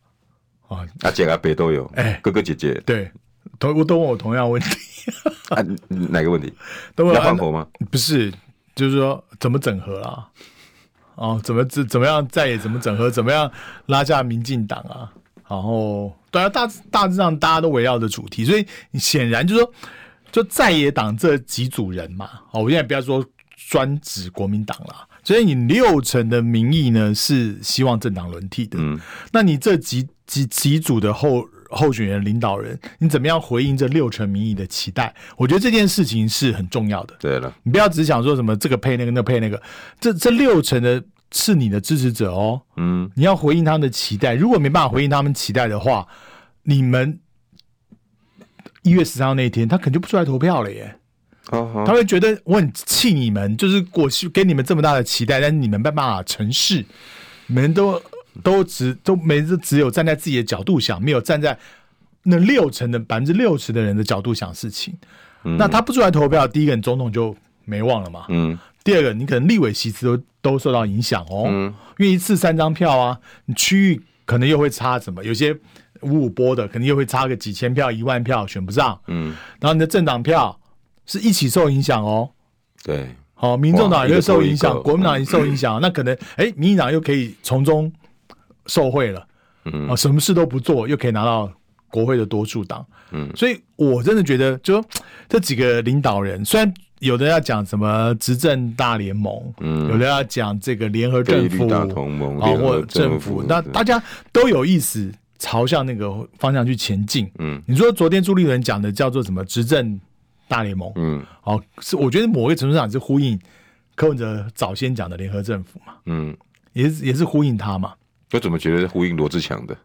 啊，阿姐阿伯都有，哎、欸，哥哥姐姐，对，都都问我同样问题，啊，哪个问题？都问要还活吗？不是，就是说怎么整合啊？哦，怎么怎怎么样再也怎么整合？怎么样拉下民进党啊？然后对啊，大大致上大家都围绕着主题，所以显然就是说。就在野党这几组人嘛，哦，我现在不要说专指国民党了，所以你六成的民意呢是希望政党轮替的，嗯，那你这几几几组的候候选人领导人，你怎么样回应这六成民意的期待？我觉得这件事情是很重要的。对了，你不要只想说什么这个配那个，那配那个，这这六成的是你的支持者哦，嗯，你要回应他们的期待，如果没办法回应他们期待的话，你们。一月十三号那一天，他肯定不出来投票了耶。Oh, oh. 他会觉得我很气你们，就是过去给你们这么大的期待，但是你们没办法成事，你们都都只都每次只有站在自己的角度想，没有站在那六成的百分之六十的人的角度想事情。嗯、那他不出来投票，第一个人总统就没望了嘛。嗯。第二个，你可能立委席次都都受到影响哦。嗯。因为一次三张票啊，你区域可能又会差什么，有些。五五波的，可能又会差个几千票、一万票选不上。嗯，然后你的政党票是一起受影响哦。对，好、哦，民众党也会受影响，国民党也受影响，嗯、那可能哎，民进党又可以从中受贿了。嗯，啊，什么事都不做，又可以拿到国会的多数党。嗯，所以我真的觉得，就这几个领导人，虽然有的要讲什么执政大联盟，嗯，有的要讲这个联合政府大同盟啊，或政府，那大家都有意思。朝向那个方向去前进。嗯，你说昨天朱立伦讲的叫做什么执政大联盟？嗯，哦，是我觉得某一个程度上是呼应柯文哲早先讲的联合政府嘛。嗯，也是也是呼应他嘛。我怎么觉得是呼应罗志强的？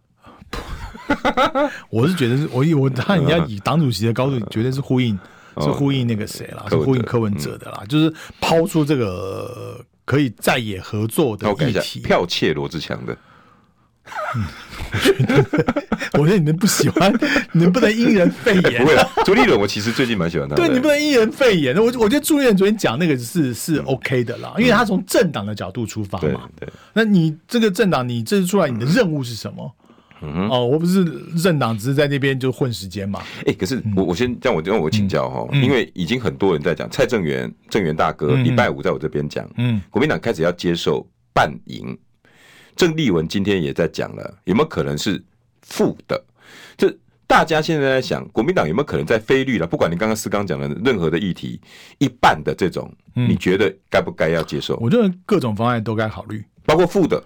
我是觉得是我以我他你要以党主席的高度，绝对是呼应是呼应那个谁啦，是呼应柯文哲的啦，就是抛出这个可以在野合作的议题，剽窃罗志强的。嗯，我觉得你们不喜欢，你们不能因人废言。不会，朱立伦我其实最近蛮喜欢他的。对，你不能因人废言。我我觉得朱立伦昨天讲那个是是 OK 的啦，因为他从政党的角度出发嘛。对，那你这个政党，你这次出来，你的任务是什么？哦，我不是政党，只是在那边就混时间嘛。哎，可是我我先这样，我让我请教哈，因为已经很多人在讲蔡正元，正元大哥礼拜五在我这边讲，嗯，国民党开始要接受半赢。郑丽文今天也在讲了，有没有可能是负的？这大家现在在想，国民党有没有可能在非律了？不管你刚刚思刚讲的任何的议题，一半的这种，你觉得该不该要接受？我觉得各种方案都该考虑，包括负的，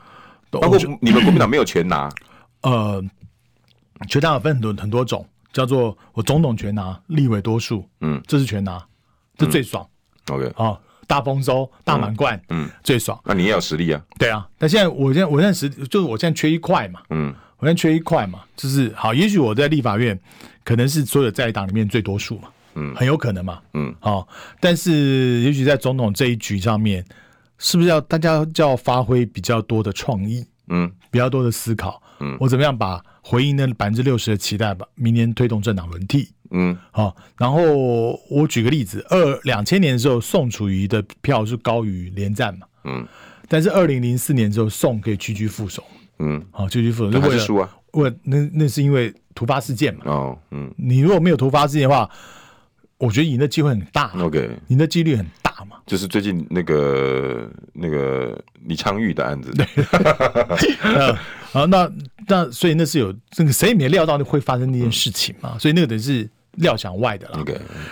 包括你们国民党没有全拿。呃，全拿分很多很多种，叫做我总统全拿，立委多数，嗯，这是全拿，这最爽。OK 啊。大丰收、大满贯，嗯，最爽。那你也有实力啊？对啊，但现在我现在我现在实就是我现在缺一块嘛，嗯，我现在缺一块嘛，就是好，也许我在立法院可能是所有在党里面最多数嘛，嗯，很有可能嘛，嗯，好，但是也许在总统这一局上面，是不是要大家就要发挥比较多的创意，嗯，比较多的思考，嗯，我怎么样把回应那百分之六十的期待吧，明年推动政党轮替，嗯，好，然后我举个例子，二两千年的时候，宋楚瑜的票是高于连战嘛，嗯，但是二零零四年之后，宋可以屈居副手，嗯，好，屈居副手，还是输啊？为那那是因为突发事件嘛，哦，嗯，你如果没有突发事件的话，我觉得赢的机会很大，OK，赢的几率很大嘛。就是最近那个那个李昌钰的案子，对，啊，那那所以那是有这个谁也没料到会发生那件事情嘛，嗯、所以那个等于是料想外的了。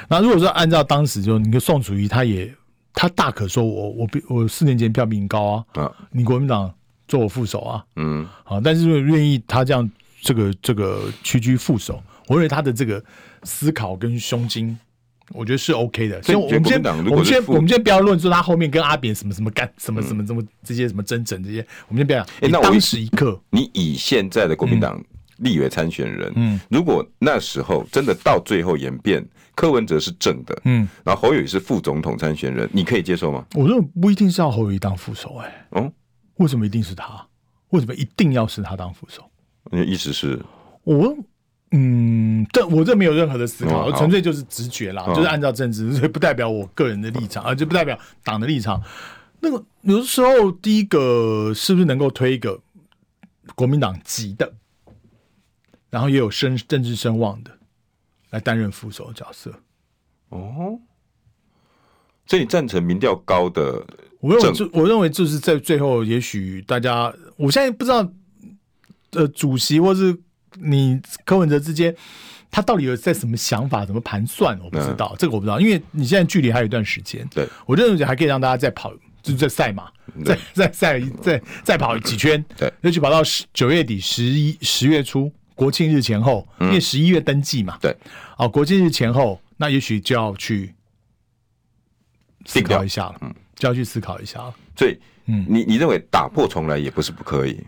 那如果说按照当时就你跟宋楚瑜，他也他大可说我我比我四年前票比你高啊，啊，你国民党做我副手啊，嗯，好，但是如果愿意他这样这个这个屈居副手，我认为他的这个思考跟胸襟。我觉得是 OK 的，所以我们先我们先我们先不要论说他后面跟阿扁什么什么干什么什么什么这些什么争执这些，我们先不要讲。哎，那当时一刻，你以现在的国民党立委参选人，嗯，如果那时候真的到最后演变，柯文哲是正的，嗯，然后侯友宜是副总统参选人，你可以接受吗？我认为不一定是要侯友宜当副手，哎，哦，为什么一定是他？为什么一定要是他当副手？你的意思是，我。嗯，这我这没有任何的思考，纯、哦、粹就是直觉啦，就是按照政治，所以不代表我个人的立场，而、哦、就不代表党的立场。那个有的时候，第一个是不是能够推一个国民党籍的，然后也有声政治声望的来担任副手的角色？哦，所以你赞成民调高的？我认为就我认为就是在最后，也许大家，我现在不知道，呃，主席或是。你柯文哲之间，他到底有在什么想法、怎么盘算？我不知道，嗯、这个我不知道，因为你现在距离还有一段时间。对，我认为还可以让大家再跑，就是再赛马，再再赛再再跑几圈。对，尤其跑到十九月底、十一十月初国庆日前后，因为十一月登记嘛。对，哦，国庆日前后，那也许就要去思考一下了。嗯，就要去思考一下了。所以，嗯，你你认为打破重来也不是不可以？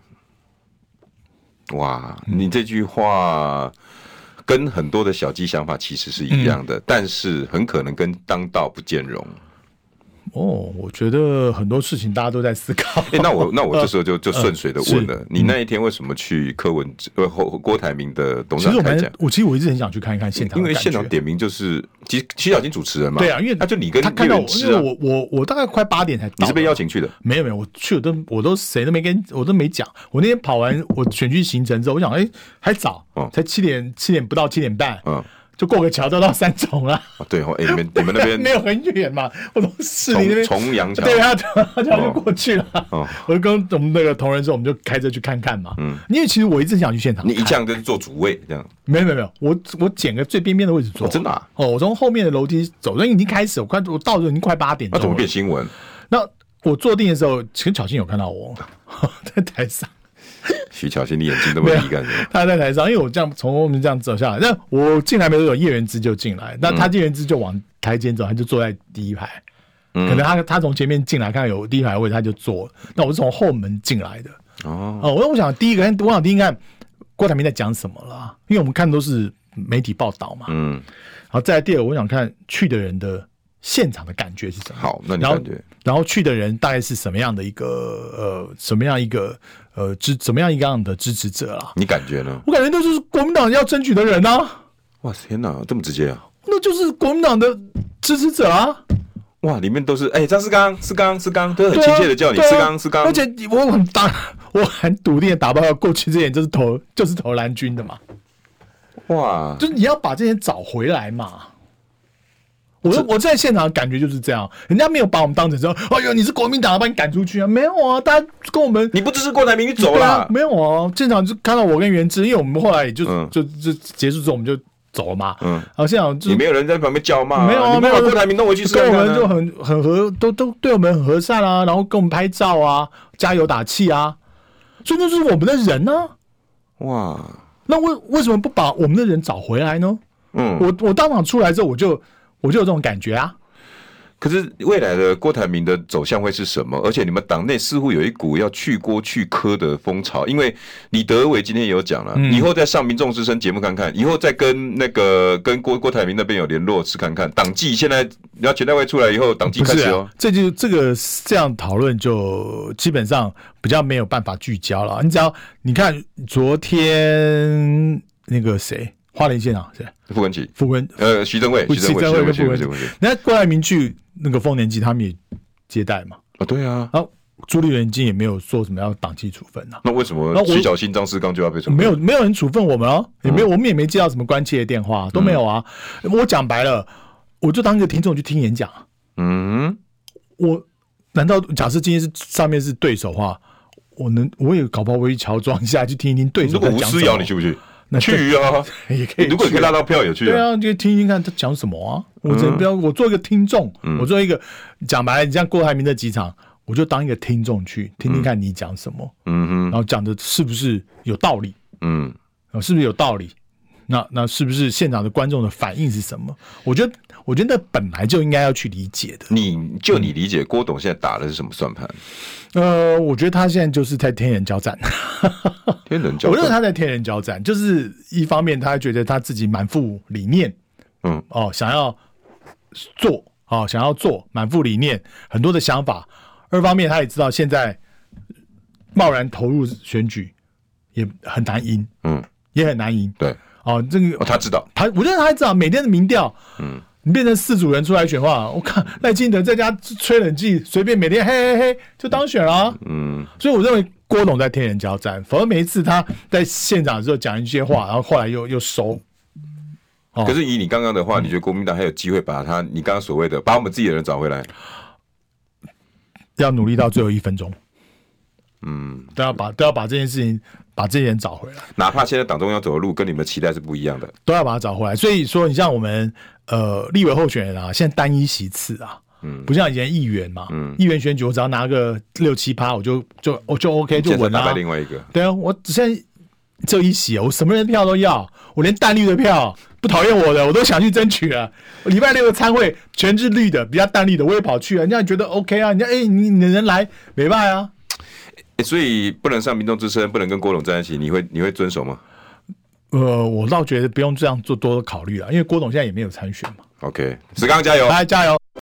哇，你这句话跟很多的小鸡想法其实是一样的，嗯、但是很可能跟当道不兼容。哦，我觉得很多事情大家都在思考。哎、欸，那我那我这时候就就顺水的问了，你那一天为什么去柯文哲呃郭台铭的董事长开讲？我其实我一直很想去看一看现场，因为现场点名就是其实徐小金主持人嘛。对啊，因为他就你跟他看到我，因为我我我大概快八点才到。你是被邀请去的？没有没有，我去我都我都谁都没跟我都没讲。我那天跑完我选区行程之后，我想哎、欸、还早，才七点七点不到七点半。嗯。就过个桥就到三重了。对哦，哎，你们你们那边 没有很远嘛？我从市里那边重阳桥，对啊，他就过去了。哦，我就跟我们那个同仁说，我们就开车去看看嘛。嗯，因为其实我一直想去现场。你一向就是坐主位这样？没有没有没有，我我捡个最边边的位置坐。真的？哦，我从后面的楼梯走，那已经开始，我快我到时候已经快八点。那怎么变新闻？那我坐定的时候，其实巧心有看到我 在台上。徐巧芯，你眼睛那么利干什么？他在台上，因为我这样从后面这样走下来，那我进来没多久，叶元之就进来，那他叶元之就往台前走，他就坐在第一排。嗯、可能他他从前面进来，看到有第一排位置，他就坐。那我是从后门进来的。哦，哦，我我想第一个，我想第一看郭台铭在讲什么了，因为我们看都是媒体报道嘛。嗯，然后再来第二个，我想看去的人的现场的感觉是什么。好，那你感觉？然后去的人大概是什么样的一个呃，什么样一个呃支怎么样一个样的支持者啊？你感觉呢？我感觉都是国民党要争取的人啊！哇，天哪，这么直接啊？那就是国民党的支持者啊！哇，里面都是哎，张世刚、世刚、世刚，都很亲切的叫你世刚、世刚。而且我很大，我很笃定的打包过去之前就是投就是投蓝军的嘛。哇，就是你要把这些找回来嘛。我我在现场感觉就是这样，人家没有把我们当成说，哎呦，你是国民党，把你赶出去啊？没有啊，大家跟我们，你不支持郭台铭，你走了、啊？没有啊，现场就看到我跟袁志，因为我们后来也就、嗯、就就结束之后我们就走了嘛。嗯，然后现场就也没有人在旁边叫骂、啊，没有啊，没有郭台铭弄回去、啊，跟我们就很很和，都都对我们很和善啊，然后跟我们拍照啊，加油打气啊，所以那就是我们的人呢、啊。哇，那为为什么不把我们的人找回来呢？嗯，我我当场出来之后，我就我就有这种感觉啊。可是未来的郭台铭的走向会是什么？而且你们党内似乎有一股要去郭去柯的风潮，因为李德伟今天也有讲了，以后再上民众之声节目看看，以后再跟那个跟郭郭台铭那边有联络是看看。党纪现在你要全代会出来以后，党纪开始哦。这就这个这样讨论就基本上比较没有办法聚焦了。你只要你看昨天那个谁。花莲县长是傅崐萁，傅文呃徐正伟，徐正伟跟傅崐萁，你看郭台铭去那个丰年祭，他们也接待嘛？啊，对啊。然后朱立伦今也没有说什么要党纪处分呐。那为什么徐小新、张世刚就要被处分？没有，没有人处分我们哦，也没有，我们也没接到什么关切的电话，都没有啊。我讲白了，我就当一个听众去听演讲。嗯，我难道假设今天是上面是对手的话，我能我也搞不好我去乔装一下去听一听对手。如果吴思瑶，你去不去？那去啊，也可以。如果你可以拉到票，也去。对啊，就听听看他讲什么啊。我只能不要，我做一个听众，我做一个讲白了，你像郭台铭的几场，我就当一个听众去听听看你讲什么。嗯哼，然后讲的是不是有道理？嗯，是不是有道理？那那是不是现场的观众的反应是什么？我觉得，我觉得本来就应该要去理解的。你就你理解，郭董现在打的是什么算盘？呃，我觉得他现在就是在天人交战。天人交战，我认为他在天人交战，就是一方面他觉得他自己满腹理念，嗯，哦，想要做，哦，想要做，满腹理念，很多的想法；二方面他也知道现在贸然投入选举也很难赢，嗯，也很难赢，对。哦，这个、哦、他知道，他我觉得他还知道，每天的民调，嗯，你变成四组人出来选话，我看赖清德在家吹冷气，随便每天嘿嘿嘿就当选了、啊，嗯，所以我认为郭董在天人交战，否则每一次他在现场的时候讲一些话，然后后来又又收。哦、可是以你刚刚的话，你觉得国民党还有机会把他，你刚刚所谓的把我们自己的人找回来？要努力到最后一分钟，嗯，都要把都要把这件事情。把这些人找回来，哪怕现在党中央走的路跟你们期待是不一样的，都要把他找回来。所以说，你像我们呃立委候选人啊，现在单一席次啊，嗯，不像以前议员嘛，嗯，议员选举我只要拿个六七趴，我就就我就 OK 就稳了。另外一个，对啊，我现在这一席，我什么人票都要，我连淡绿的票不讨厌我的，我都想去争取啊。礼拜六的参会全是绿的，比较淡绿的，我也跑去啊。人家觉得 OK 啊，人家哎、欸，你你的人来没办啊。所以不能上民众之声，不能跟郭董在一起，你会你会遵守吗？呃，我倒觉得不用这样做多考虑了，因为郭董现在也没有参选嘛。OK，石刚加油，来加油。